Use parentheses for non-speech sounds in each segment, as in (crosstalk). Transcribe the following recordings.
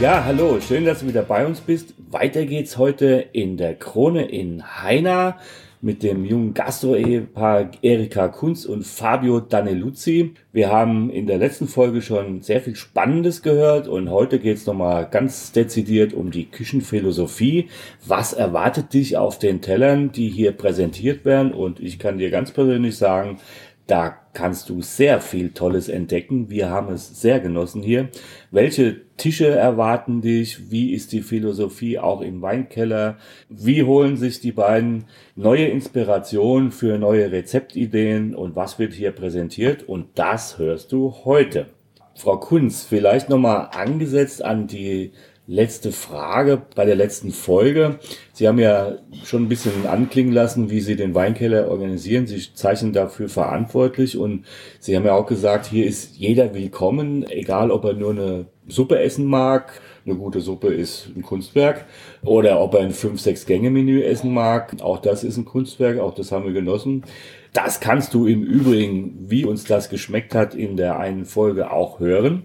Ja, hallo, schön, dass du wieder bei uns bist. Weiter geht's heute in der Krone in Heina mit dem jungen Gastro-Ehepaar Erika Kunz und Fabio Daneluzzi. Wir haben in der letzten Folge schon sehr viel Spannendes gehört und heute geht's nochmal ganz dezidiert um die Küchenphilosophie. Was erwartet dich auf den Tellern, die hier präsentiert werden? Und ich kann dir ganz persönlich sagen, da kannst du sehr viel Tolles entdecken. Wir haben es sehr genossen hier. Welche Tische erwarten dich? Wie ist die Philosophie auch im Weinkeller? Wie holen sich die beiden neue Inspiration für neue Rezeptideen und was wird hier präsentiert? Und das hörst du heute. Frau Kunz, vielleicht nochmal angesetzt an die letzte Frage bei der letzten Folge. Sie haben ja schon ein bisschen anklingen lassen, wie Sie den Weinkeller organisieren. Sie zeichnen dafür verantwortlich und Sie haben ja auch gesagt, hier ist jeder willkommen, egal ob er nur eine Suppe essen mag. Eine gute Suppe ist ein Kunstwerk. Oder ob er ein 5-6-Gänge-Menü essen mag. Auch das ist ein Kunstwerk. Auch das haben wir genossen. Das kannst du im Übrigen, wie uns das geschmeckt hat, in der einen Folge auch hören.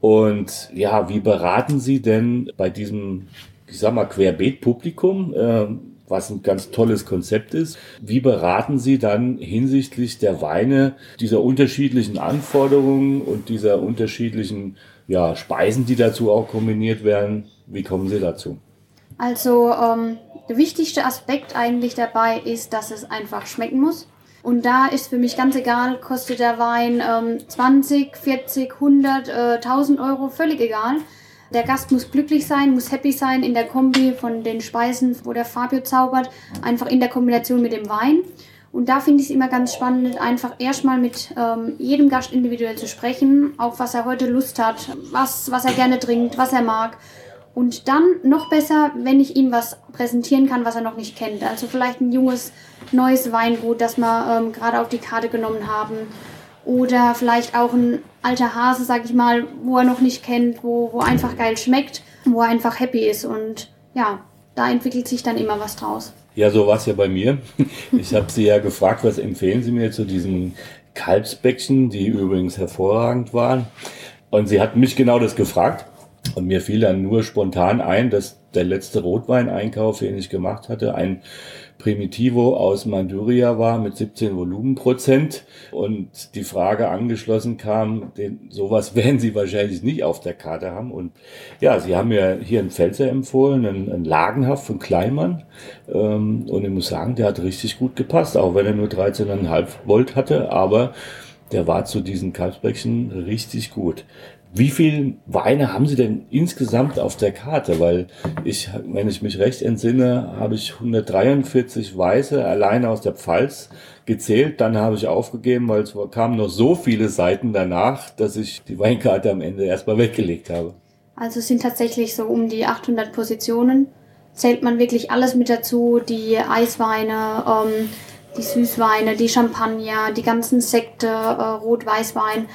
Und ja, wie beraten Sie denn bei diesem, ich sag mal, Querbeet-Publikum, äh, was ein ganz tolles Konzept ist, wie beraten Sie dann hinsichtlich der Weine dieser unterschiedlichen Anforderungen und dieser unterschiedlichen ja, Speisen, die dazu auch kombiniert werden? Wie kommen Sie dazu? Also ähm, der wichtigste Aspekt eigentlich dabei ist, dass es einfach schmecken muss. Und da ist für mich ganz egal, kostet der Wein ähm, 20, 40, 100, äh, 1000 Euro, völlig egal. Der Gast muss glücklich sein, muss happy sein in der Kombi von den Speisen, wo der Fabio zaubert, einfach in der Kombination mit dem Wein. Und da finde ich es immer ganz spannend, einfach erstmal mit ähm, jedem Gast individuell zu sprechen, auf was er heute Lust hat, was, was er gerne trinkt, was er mag. Und dann noch besser, wenn ich ihm was präsentieren kann, was er noch nicht kennt. Also vielleicht ein junges, neues Weingut, das wir ähm, gerade auf die Karte genommen haben. Oder vielleicht auch ein alter Hase, sag ich mal, wo er noch nicht kennt, wo, wo einfach geil schmeckt, wo er einfach happy ist. Und ja, da entwickelt sich dann immer was draus. Ja, so war es ja bei mir. (laughs) Ich habe Sie ja gefragt, was empfehlen Sie mir zu diesen Kalbsbäckchen, die übrigens hervorragend waren. Und sie hat mich genau das gefragt. Und mir fiel dann nur spontan ein, dass der letzte Rotweineinkauf, den ich gemacht hatte, ein Primitivo aus Manduria war mit 17 Volumenprozent und die Frage angeschlossen kam, den, sowas (laughs) werden Sie wahrscheinlich nicht auf der Karte haben. Und ja, Sie haben mir hier einen Pfälzer empfohlen, einen, einen Lagenhaft von Kleinmann. Ähm, und ich muss sagen, der hat richtig gut gepasst, auch wenn er nur 13,5 Volt hatte, aber der war zu diesen Kalbsbäckchen richtig gut. Wie viel Weine haben Sie denn insgesamt auf der Karte? Weil ich, wenn ich mich recht entsinne, habe ich 143 Weiße alleine aus der Pfalz gezählt. Dann habe ich aufgegeben, weil es kamen noch so viele Seiten danach, dass ich die Weinkarte am Ende erstmal weggelegt habe. Also es sind tatsächlich so um die 800 Positionen. Zählt man wirklich alles mit dazu, die Eisweine, ähm, die Süßweine, die Champagner, die ganzen Sekte, äh, Rot-Weißwein.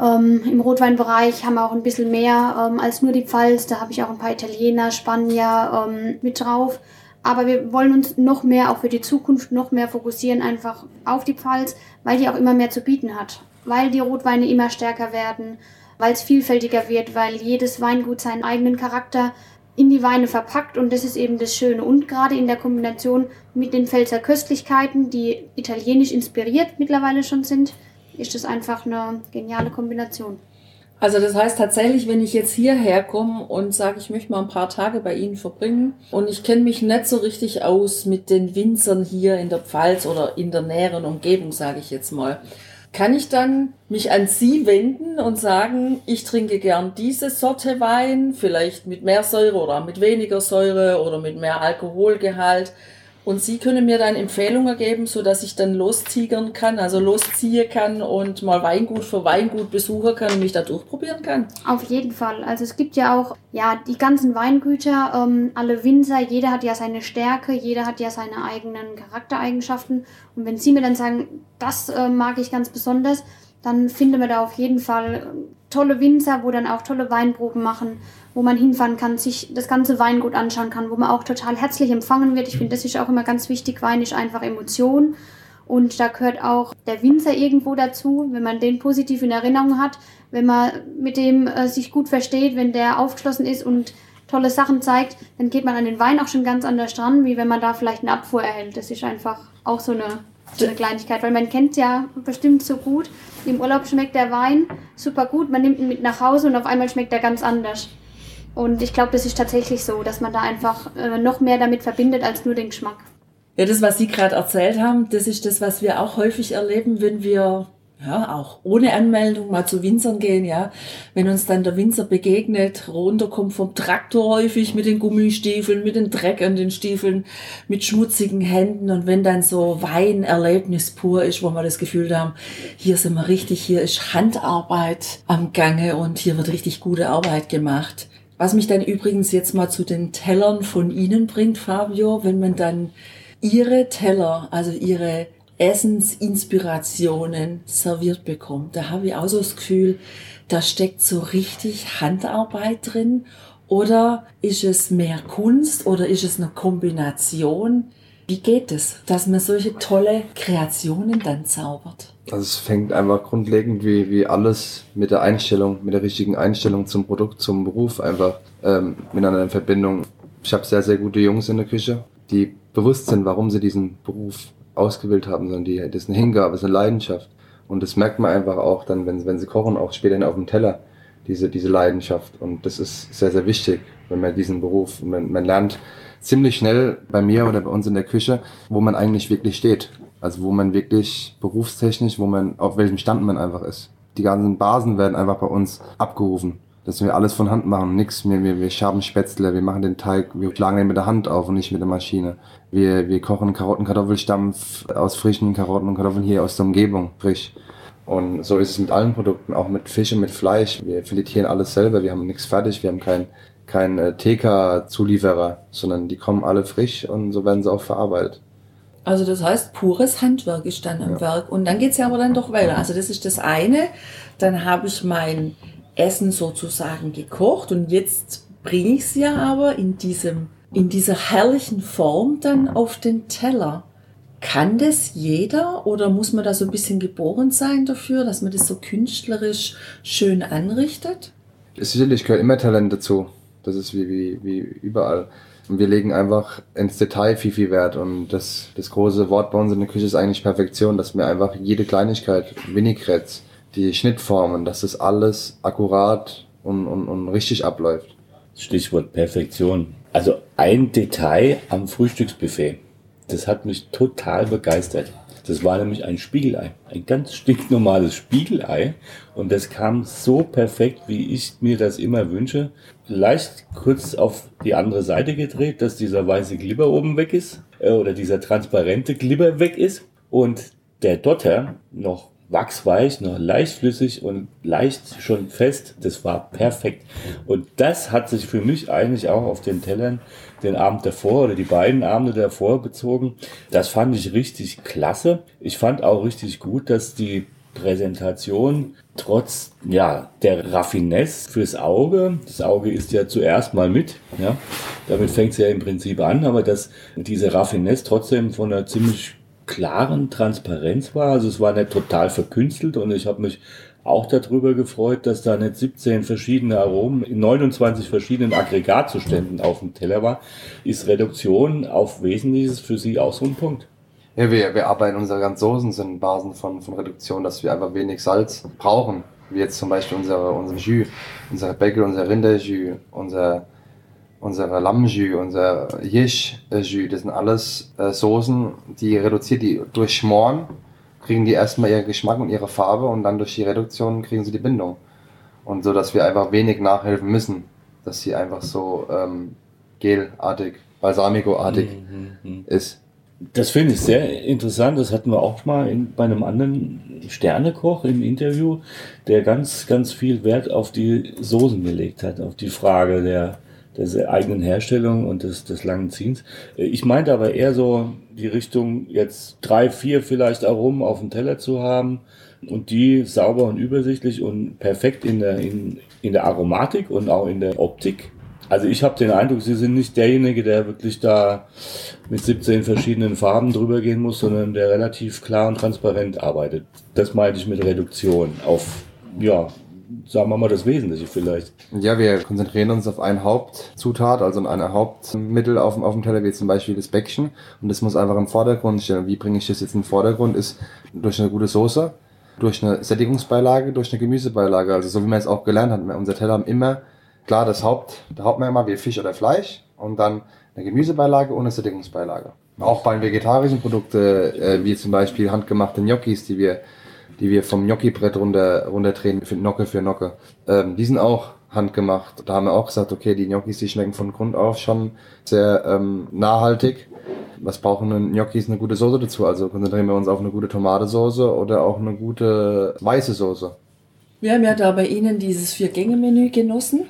Ähm, Im Rotweinbereich haben wir auch ein bisschen mehr ähm, als nur die Pfalz. Da habe ich auch ein paar Italiener, Spanier ähm, mit drauf. Aber wir wollen uns noch mehr, auch für die Zukunft, noch mehr fokussieren einfach auf die Pfalz, weil die auch immer mehr zu bieten hat. Weil die Rotweine immer stärker werden, weil es vielfältiger wird, weil jedes Weingut seinen eigenen Charakter in die Weine verpackt und das ist eben das Schöne. Und gerade in der Kombination mit den Pfälzer Köstlichkeiten, die italienisch inspiriert mittlerweile schon sind, ist das einfach eine geniale Kombination. Also das heißt tatsächlich, wenn ich jetzt hierher komme und sage, ich möchte mal ein paar Tage bei Ihnen verbringen und ich kenne mich nicht so richtig aus mit den Winzern hier in der Pfalz oder in der näheren Umgebung, sage ich jetzt mal, kann ich dann mich an Sie wenden und sagen, ich trinke gern diese Sorte Wein, vielleicht mit mehr Säure oder mit weniger Säure oder mit mehr Alkoholgehalt. Und Sie können mir dann Empfehlungen geben, so dass ich dann lostigern kann, also losziehen kann und mal Weingut für Weingut besuchen kann und mich da durchprobieren kann. Auf jeden Fall. Also es gibt ja auch, ja, die ganzen Weingüter, ähm, alle Winzer, jeder hat ja seine Stärke, jeder hat ja seine eigenen Charaktereigenschaften. Und wenn Sie mir dann sagen, das äh, mag ich ganz besonders, dann finden wir da auf jeden Fall tolle Winzer, wo dann auch tolle Weinproben machen, wo man hinfahren kann, sich das ganze Weingut anschauen kann, wo man auch total herzlich empfangen wird. Ich finde, das ist auch immer ganz wichtig. Wein ist einfach Emotion. Und da gehört auch der Winzer irgendwo dazu, wenn man den positiv in Erinnerung hat, wenn man mit dem äh, sich gut versteht, wenn der aufgeschlossen ist und tolle Sachen zeigt, dann geht man an den Wein auch schon ganz anders dran, wie wenn man da vielleicht eine Abfuhr erhält. Das ist einfach auch so eine so eine Kleinigkeit, weil man kennt ja bestimmt so gut. Im Urlaub schmeckt der Wein super gut, man nimmt ihn mit nach Hause und auf einmal schmeckt er ganz anders. Und ich glaube, das ist tatsächlich so, dass man da einfach äh, noch mehr damit verbindet als nur den Geschmack. Ja, das, was Sie gerade erzählt haben, das ist das, was wir auch häufig erleben, wenn wir ja, auch ohne Anmeldung mal zu Winzern gehen, ja. Wenn uns dann der Winzer begegnet, runterkommt vom Traktor häufig mit den Gummistiefeln, mit dem Dreck an den Stiefeln, mit schmutzigen Händen und wenn dann so Weinerlebnis pur ist, wo wir das Gefühl haben, hier sind wir richtig, hier ist Handarbeit am Gange und hier wird richtig gute Arbeit gemacht. Was mich dann übrigens jetzt mal zu den Tellern von Ihnen bringt, Fabio, wenn man dann Ihre Teller, also Ihre Essensinspirationen serviert bekommt. Da habe ich auch so das Gefühl, da steckt so richtig Handarbeit drin. Oder ist es mehr Kunst oder ist es eine Kombination? Wie geht es, dass man solche tolle Kreationen dann zaubert? Also es fängt einfach grundlegend wie, wie alles mit der Einstellung, mit der richtigen Einstellung zum Produkt, zum Beruf einfach ähm, miteinander in Verbindung. Ich habe sehr, sehr gute Jungs in der Küche, die bewusst sind, warum sie diesen Beruf ausgewählt haben, sondern die, das ist eine Hingabe, das ist eine Leidenschaft. Und das merkt man einfach auch dann, wenn, wenn sie kochen, auch später auf dem Teller, diese, diese Leidenschaft. Und das ist sehr, sehr wichtig, wenn man diesen Beruf, man, man lernt ziemlich schnell bei mir oder bei uns in der Küche, wo man eigentlich wirklich steht. Also wo man wirklich berufstechnisch, wo man, auf welchem Stand man einfach ist. Die ganzen Basen werden einfach bei uns abgerufen dass wir alles von Hand machen, nix. Wir, wir, wir schaben Spätzle, wir machen den Teig, wir schlagen den mit der Hand auf und nicht mit der Maschine. Wir, wir kochen Karotten, Kartoffelstampf aus frischen Karotten und Kartoffeln hier aus der Umgebung, frisch. Und so ist es mit allen Produkten, auch mit Fisch und mit Fleisch. Wir filetieren alles selber, wir haben nichts fertig, wir haben kein, kein äh, TK-Zulieferer, sondern die kommen alle frisch und so werden sie auch verarbeitet. Also das heißt, pures Handwerk ist dann am ja. Werk. Und dann geht's ja aber dann doch weiter. Also das ist das eine. Dann habe ich mein Essen sozusagen gekocht und jetzt bringe ich es ja aber in diesem, in dieser herrlichen Form dann auf den Teller. Kann das jeder oder muss man da so ein bisschen geboren sein dafür, dass man das so künstlerisch schön anrichtet? Sicherlich gehört immer Talent dazu. Das ist wie, wie, wie überall. Und wir legen einfach ins Detail viel, viel Wert. Und das, das große Wort bei uns in der Küche ist eigentlich Perfektion, dass wir einfach jede Kleinigkeit, Vinaigrette, die Schnittformen, dass das alles akkurat und, und, und richtig abläuft. Stichwort Perfektion. Also ein Detail am Frühstücksbuffet, das hat mich total begeistert. Das war nämlich ein Spiegelei. Ein ganz stinknormales Spiegelei. Und das kam so perfekt, wie ich mir das immer wünsche. Leicht kurz auf die andere Seite gedreht, dass dieser weiße Glibber oben weg ist. Äh, oder dieser transparente Glibber weg ist. Und der Dotter noch wachsweich, noch leicht flüssig und leicht schon fest. Das war perfekt. Und das hat sich für mich eigentlich auch auf den Tellern den Abend davor oder die beiden Abende davor bezogen. Das fand ich richtig klasse. Ich fand auch richtig gut, dass die Präsentation trotz ja der Raffinesse fürs Auge, das Auge ist ja zuerst mal mit, ja, damit fängt es ja im Prinzip an, aber dass diese Raffinesse trotzdem von einer ziemlich klaren Transparenz war. Also es war nicht total verkünstelt und ich habe mich auch darüber gefreut, dass da nicht 17 verschiedene Aromen in 29 verschiedenen Aggregatzuständen auf dem Teller war. Ist Reduktion auf Wesentliches für Sie auch so ein Punkt? Ja, wir, wir arbeiten, unsere ganzen Soßen sind Basen von, von Reduktion, dass wir einfach wenig Salz brauchen. Wie jetzt zum Beispiel unsere, unser Jus, unser Backel, unser Rinderjus, unser unsere Lammjus, unser Yish-Jus, das sind alles äh, Soßen, die reduziert, die durch Schmoren kriegen die erstmal ihren Geschmack und ihre Farbe und dann durch die Reduktion kriegen sie die Bindung. Und so, dass wir einfach wenig nachhelfen müssen, dass sie einfach so ähm, gelartig, balsamico-artig mhm, mhm. ist. Das finde ich sehr interessant. Das hatten wir auch mal in, bei einem anderen Sternekoch im Interview, der ganz, ganz viel Wert auf die Soßen gelegt hat, auf die Frage der, der eigenen Herstellung und des, des langen Ziehens. Ich meinte aber eher so die Richtung, jetzt drei, vier vielleicht Aromen auf dem Teller zu haben und die sauber und übersichtlich und perfekt in der, in, in der Aromatik und auch in der Optik also ich habe den Eindruck, Sie sind nicht derjenige, der wirklich da mit 17 verschiedenen Farben drüber gehen muss, sondern der relativ klar und transparent arbeitet. Das meinte ich mit Reduktion auf, ja, sagen wir mal das Wesentliche vielleicht. Ja, wir konzentrieren uns auf ein Hauptzutat, also ein Hauptmittel auf, auf dem Teller, wie zum Beispiel das Bäckchen. Und das muss einfach im Vordergrund stehen. Wie bringe ich das jetzt in den Vordergrund? Ist durch eine gute Soße, durch eine Sättigungsbeilage, durch eine Gemüsebeilage. Also so wie man es auch gelernt hat. Unser Teller haben immer Klar, das Haupt, der Hauptmerkmal wie Fisch oder Fleisch und dann eine Gemüsebeilage und eine Sättigungsbeilage. Auch bei vegetarischen Produkten, äh, wie zum Beispiel handgemachte Gnocchis, die wir, die wir vom Gnocchi-Brett runter, runterdrehen, für Nocke für Nocke, ähm, die sind auch handgemacht. Da haben wir auch gesagt, okay, die Gnocchis, die schmecken von Grund auf schon sehr ähm, nachhaltig. Was brauchen denn Gnocchis? Eine gute Soße dazu. Also konzentrieren wir uns auf eine gute Tomatensoße oder auch eine gute weiße Soße. Wir haben ja da bei Ihnen dieses Vier-Gänge-Menü genossen.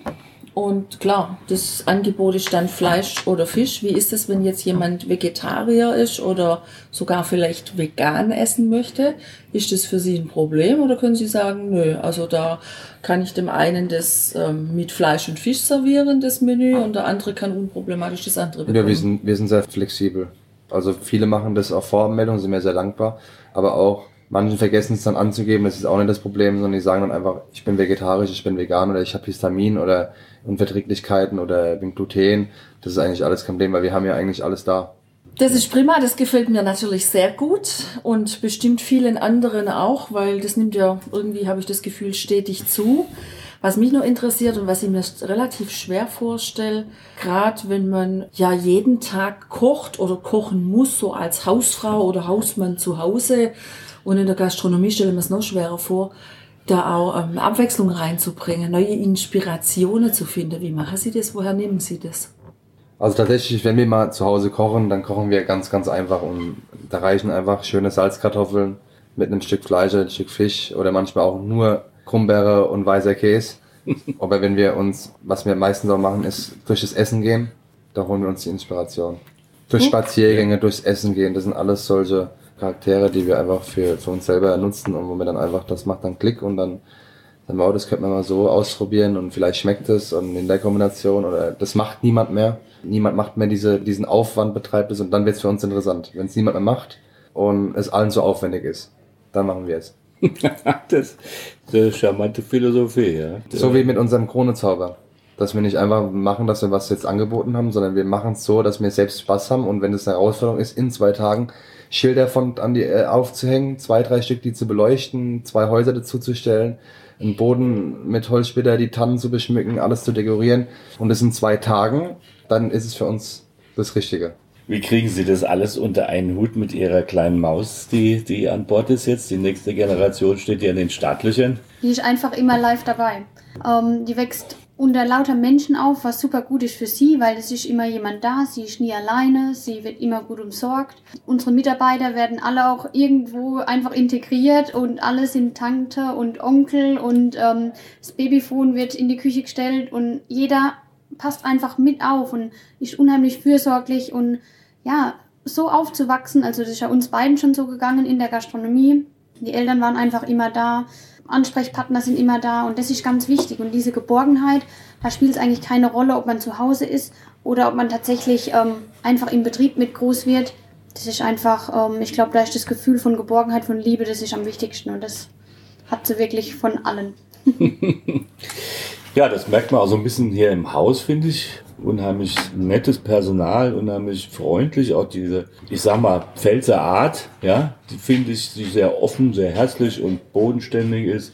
Und klar, das Angebot ist dann Fleisch oder Fisch. Wie ist es, wenn jetzt jemand Vegetarier ist oder sogar vielleicht vegan essen möchte? Ist das für Sie ein Problem oder können Sie sagen, nö, also da kann ich dem einen das ähm, mit Fleisch und Fisch servieren, das Menü, und der andere kann unproblematisch das andere bekommen? Ja, wir sind, wir sind sehr flexibel. Also viele machen das auf Voranmeldung, sind mir sehr dankbar. Aber auch Manche vergessen es dann anzugeben, das ist auch nicht das Problem, sondern die sagen dann einfach, ich bin vegetarisch, ich bin vegan oder ich habe Histamin oder Unverträglichkeiten oder bin Gluten. Das ist eigentlich alles kein Problem, weil wir haben ja eigentlich alles da. Das ist prima, das gefällt mir natürlich sehr gut und bestimmt vielen anderen auch, weil das nimmt ja irgendwie, habe ich das Gefühl, stetig zu. Was mich nur interessiert und was ich mir relativ schwer vorstelle, gerade wenn man ja jeden Tag kocht oder kochen muss, so als Hausfrau oder Hausmann zu Hause, und in der Gastronomie stelle ich mir es noch schwerer vor, da auch ähm, Abwechslung reinzubringen, neue Inspirationen zu finden. Wie machen Sie das? Woher nehmen Sie das? Also tatsächlich, wenn wir mal zu Hause kochen, dann kochen wir ganz, ganz einfach und da reichen einfach schöne Salzkartoffeln mit einem Stück Fleisch, ein Stück Fisch oder manchmal auch nur Krummbeere und weißer Käse. (laughs) Aber wenn wir uns, was wir meistens auch machen, ist durch das Essen gehen, da holen wir uns die Inspiration. Durch Spaziergänge, durchs Essen gehen, das sind alles solche Charaktere, die wir einfach für, für uns selber nutzen und wo wir dann einfach, das macht dann Klick und dann sagen wir, oh, das könnte man mal so ausprobieren und vielleicht schmeckt es und in der Kombination oder das macht niemand mehr. Niemand macht mehr diese, diesen Aufwand, betreibt es und dann wird es für uns interessant. Wenn es niemand mehr macht und es allen so aufwendig ist, dann machen wir es. (laughs) das, das ist charmante Philosophie, ja. So wie mit unserem Kronezauber. Dass wir nicht einfach machen, dass wir was jetzt angeboten haben, sondern wir machen es so, dass wir selbst Spaß haben und wenn es eine Herausforderung ist, in zwei Tagen Schilder von an die äh, aufzuhängen, zwei, drei Stück, die zu beleuchten, zwei Häuser dazu zu stellen, einen Boden mit Holzsplitter, die Tannen zu beschmücken, alles zu dekorieren und es in zwei Tagen, dann ist es für uns das Richtige. Wie kriegen Sie das alles unter einen Hut mit Ihrer kleinen Maus, die, die an Bord ist jetzt? Die nächste Generation steht ja in den Startlöchern. Die ist einfach immer live dabei. Ähm, die wächst unter lauter Menschen auf, was super gut ist für sie, weil es ist immer jemand da, sie ist nie alleine, sie wird immer gut umsorgt. Unsere Mitarbeiter werden alle auch irgendwo einfach integriert und alle sind Tante und Onkel und ähm, das Babyphone wird in die Küche gestellt und jeder passt einfach mit auf und ist unheimlich fürsorglich und ja, so aufzuwachsen, also das ist ja uns beiden schon so gegangen in der Gastronomie. Die Eltern waren einfach immer da Ansprechpartner sind immer da und das ist ganz wichtig. Und diese Geborgenheit, da spielt es eigentlich keine Rolle, ob man zu Hause ist oder ob man tatsächlich ähm, einfach im Betrieb mit groß wird. Das ist einfach, ähm, ich glaube, da ist das Gefühl von Geborgenheit, von Liebe, das ist am wichtigsten und das hat sie wirklich von allen. (laughs) ja, das merkt man auch so ein bisschen hier im Haus, finde ich unheimlich nettes Personal, unheimlich freundlich, auch diese, ich sag mal, Pfälzer Art, ja, die finde ich, die sehr offen, sehr herzlich und bodenständig ist.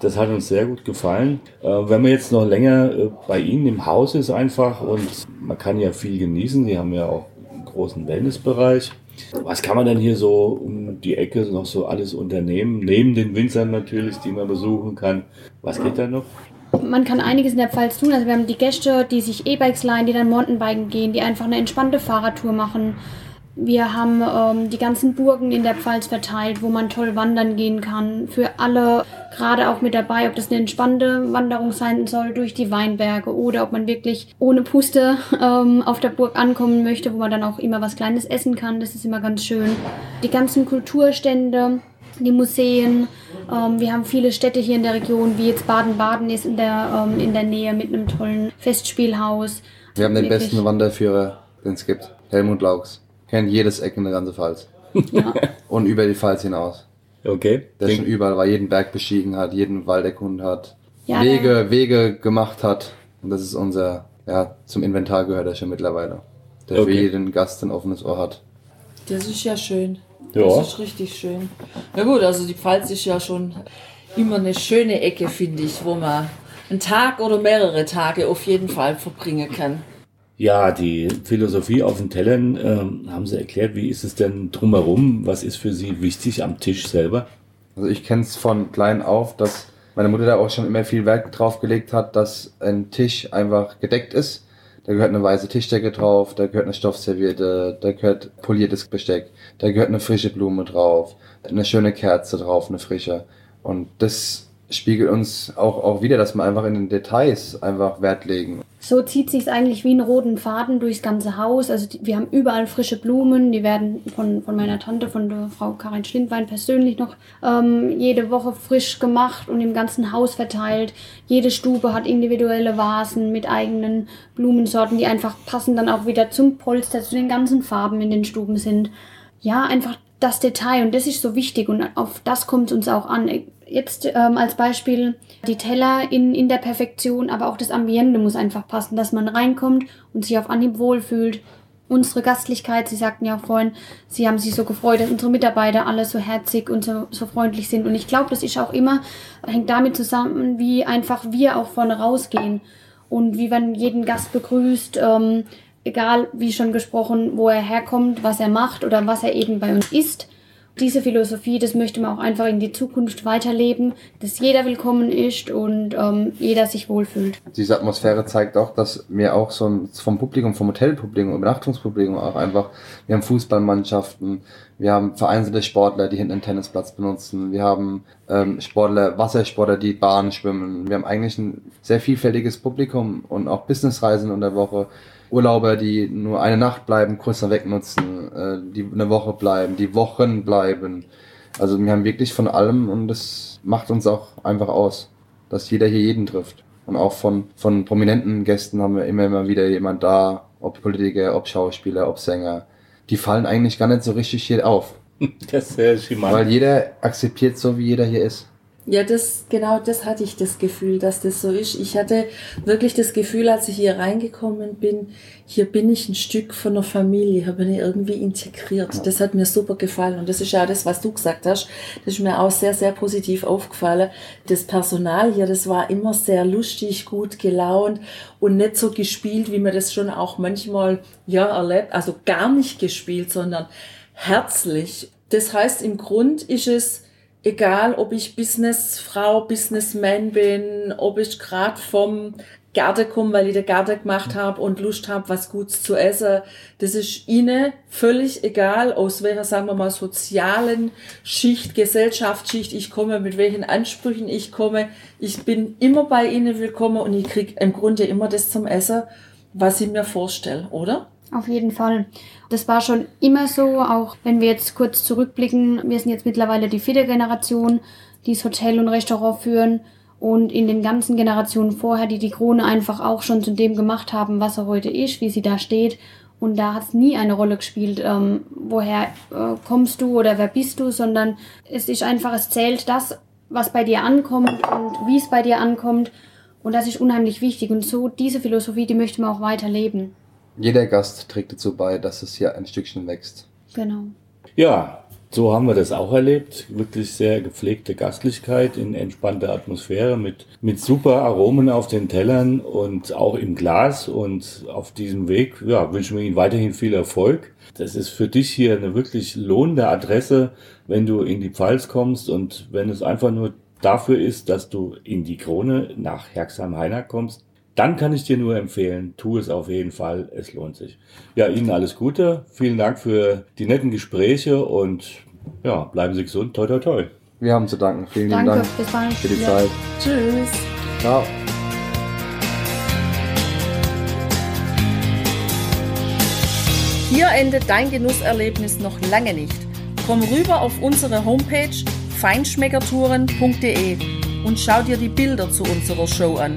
Das hat uns sehr gut gefallen. Äh, wenn man jetzt noch länger äh, bei Ihnen im Haus ist einfach und man kann ja viel genießen, Sie haben ja auch einen großen Wellnessbereich. Was kann man denn hier so um die Ecke noch so alles unternehmen? Neben den Winzern natürlich, die man besuchen kann. Was geht da noch? Man kann einiges in der Pfalz tun. Also wir haben die Gäste, die sich E-Bikes leihen, die dann Mountainbiken gehen, die einfach eine entspannte Fahrradtour machen. Wir haben ähm, die ganzen Burgen in der Pfalz verteilt, wo man toll wandern gehen kann. Für alle gerade auch mit dabei, ob das eine entspannte Wanderung sein soll durch die Weinberge oder ob man wirklich ohne Puste ähm, auf der Burg ankommen möchte, wo man dann auch immer was Kleines essen kann. Das ist immer ganz schön. Die ganzen Kulturstände, die Museen. Ähm, wir haben viele Städte hier in der Region, wie jetzt Baden-Baden ist in der, ähm, in der Nähe mit einem tollen Festspielhaus. Wir haben den Wirklich. besten Wanderführer, den es gibt. Helmut Laux. Kennt jedes Eck in der ganzen Pfalz. Ja. (laughs) Und über die Pfalz hinaus. Okay. Der Klingt- schon überall war, jeden Berg bestiegen hat, jeden Wald erkundet hat, Ja, Wege, Wege gemacht hat. Und das ist unser, ja, zum Inventar gehört er schon mittlerweile. Der für Okay. jeden Gast ein offenes Ohr hat. Das ist ja schön. Ja. Das ist richtig schön. Na gut, also die Pfalz ist ja schon immer eine schöne Ecke, finde ich, wo man einen Tag oder mehrere Tage auf jeden Fall verbringen kann. Ja, die Philosophie auf den Tellern ähm, haben Sie erklärt. Wie ist es denn drumherum? Was ist für Sie wichtig am Tisch selber? Also ich kenne es von klein auf, dass meine Mutter da auch schon immer viel Wert drauf gelegt hat, dass ein Tisch einfach gedeckt ist. Da gehört eine weiße Tischdecke drauf, da gehört eine Stoffserviette, da gehört poliertes Besteck, da gehört eine frische Blume drauf, eine schöne Kerze drauf, eine frische. Und das spiegelt uns auch, auch wieder, dass wir einfach in den Details einfach Wert legen. So zieht sich eigentlich wie einen roten Faden durchs ganze Haus. Also die, wir haben überall frische Blumen. Die werden von, von meiner Tante, von der Frau Karin Schlindwein persönlich noch ähm, jede Woche frisch gemacht und im ganzen Haus verteilt. Jede Stube hat individuelle Vasen mit eigenen Blumensorten, die einfach passen dann auch wieder zum Polster, zu den ganzen Farben in den Stuben sind. Ja, einfach das Detail und das ist so wichtig und auf das kommt es uns auch an. Jetzt ähm, als Beispiel die Teller in, in der Perfektion, aber auch das Ambiente muss einfach passen, dass man reinkommt und sich auf Anhieb wohlfühlt. Unsere Gastlichkeit, Sie sagten ja vorhin, Sie haben sich so gefreut, dass unsere Mitarbeiter alle so herzig und so, so freundlich sind. Und ich glaube, das ist auch immer, hängt damit zusammen, wie einfach wir auch vorne rausgehen und wie man jeden Gast begrüßt, ähm, egal wie schon gesprochen, wo er herkommt, was er macht oder was er eben bei uns isst. Diese Philosophie, das möchte man auch einfach in die Zukunft weiterleben, dass jeder willkommen ist und ähm, jeder sich wohlfühlt. Diese Atmosphäre zeigt auch, dass wir auch so vom Publikum, vom Hotelpublikum, Übernachtungspublikum auch einfach, wir haben Fußballmannschaften, wir haben vereinzelte Sportler, die hinten einen Tennisplatz benutzen, wir haben ähm, Sportler, Wassersportler, die Bahn schwimmen, wir haben eigentlich ein sehr vielfältiges Publikum und auch Businessreisen in der Woche. Urlauber, die nur eine Nacht bleiben, kurz dann wegnutzen, äh, die eine Woche bleiben, die Wochen bleiben. Also wir haben wirklich von allem und das macht uns auch einfach aus, dass jeder hier jeden trifft. Und auch von, von prominenten Gästen haben wir immer, immer wieder jemand da, ob Politiker, ob Schauspieler, ob Sänger. Die fallen eigentlich gar nicht so richtig hier auf. (laughs) Das ist charmant. Weil jeder akzeptiert so, wie jeder hier ist. Ja, das, genau das hatte ich das Gefühl, dass das so ist. Ich hatte wirklich das Gefühl, als ich hier reingekommen bin, hier bin ich ein Stück von der Familie, hier bin ich irgendwie integriert. Das hat mir super gefallen. Und das ist ja das, was du gesagt hast. Das ist mir auch sehr, sehr positiv aufgefallen. Das Personal hier, das war immer sehr lustig, gut gelaunt und nicht so gespielt, wie man das schon auch manchmal, ja, erlebt. Also gar nicht gespielt, sondern herzlich. Das heißt, im Grund ist es, egal ob ich Businessfrau, Businessman bin, ob ich gerade vom Garten komme, weil ich den Garten gemacht habe und Lust habe, was Gutes zu essen. Das ist ihnen völlig egal, aus welcher, sagen wir mal, sozialen Schicht, Gesellschaftsschicht ich komme, mit welchen Ansprüchen ich komme. Ich bin immer bei ihnen willkommen und ich krieg im Grunde immer das zum Essen, was ich mir vorstelle, oder? Auf jeden Fall. Das war schon immer so, auch wenn wir jetzt kurz zurückblicken. Wir sind jetzt mittlerweile die vierte Generation, die das Hotel und Restaurant führen. Und in den ganzen Generationen vorher, die die Krone einfach auch schon zu dem gemacht haben, was er heute ist, wie sie da steht. Und da hat es nie eine Rolle gespielt, ähm, woher äh, kommst du oder wer bist du, sondern es ist einfach, es zählt das, was bei dir ankommt und wie es bei dir ankommt. Und das ist unheimlich wichtig. Und so diese Philosophie, die möchte man auch weiterleben. Jeder Gast trägt dazu bei, dass es hier ein Stückchen wächst. Genau. Ja, so haben wir das auch erlebt. Wirklich sehr gepflegte Gastlichkeit in entspannter Atmosphäre mit, mit super Aromen auf den Tellern und auch im Glas. Und auf diesem Weg ja, wünschen wir Ihnen weiterhin viel Erfolg. Das ist für dich hier eine wirklich lohnende Adresse, wenn du in die Pfalz kommst und wenn es einfach nur dafür ist, dass du in die Krone nach Herxheim-Heiner kommst. Dann kann ich dir nur empfehlen, tu es auf jeden Fall, es lohnt sich. Ja, Ihnen alles Gute, vielen Dank für die netten Gespräche und ja, bleiben Sie gesund, toi toi toi. Wir haben zu danken. Vielen Danke, Dank bis bald. für die Ja. Zeit. Tschüss. Ciao. Hier endet dein Genusserlebnis noch lange nicht. Komm rüber auf unsere Homepage feinschmeckertouren.de und schau dir die Bilder zu unserer Show an.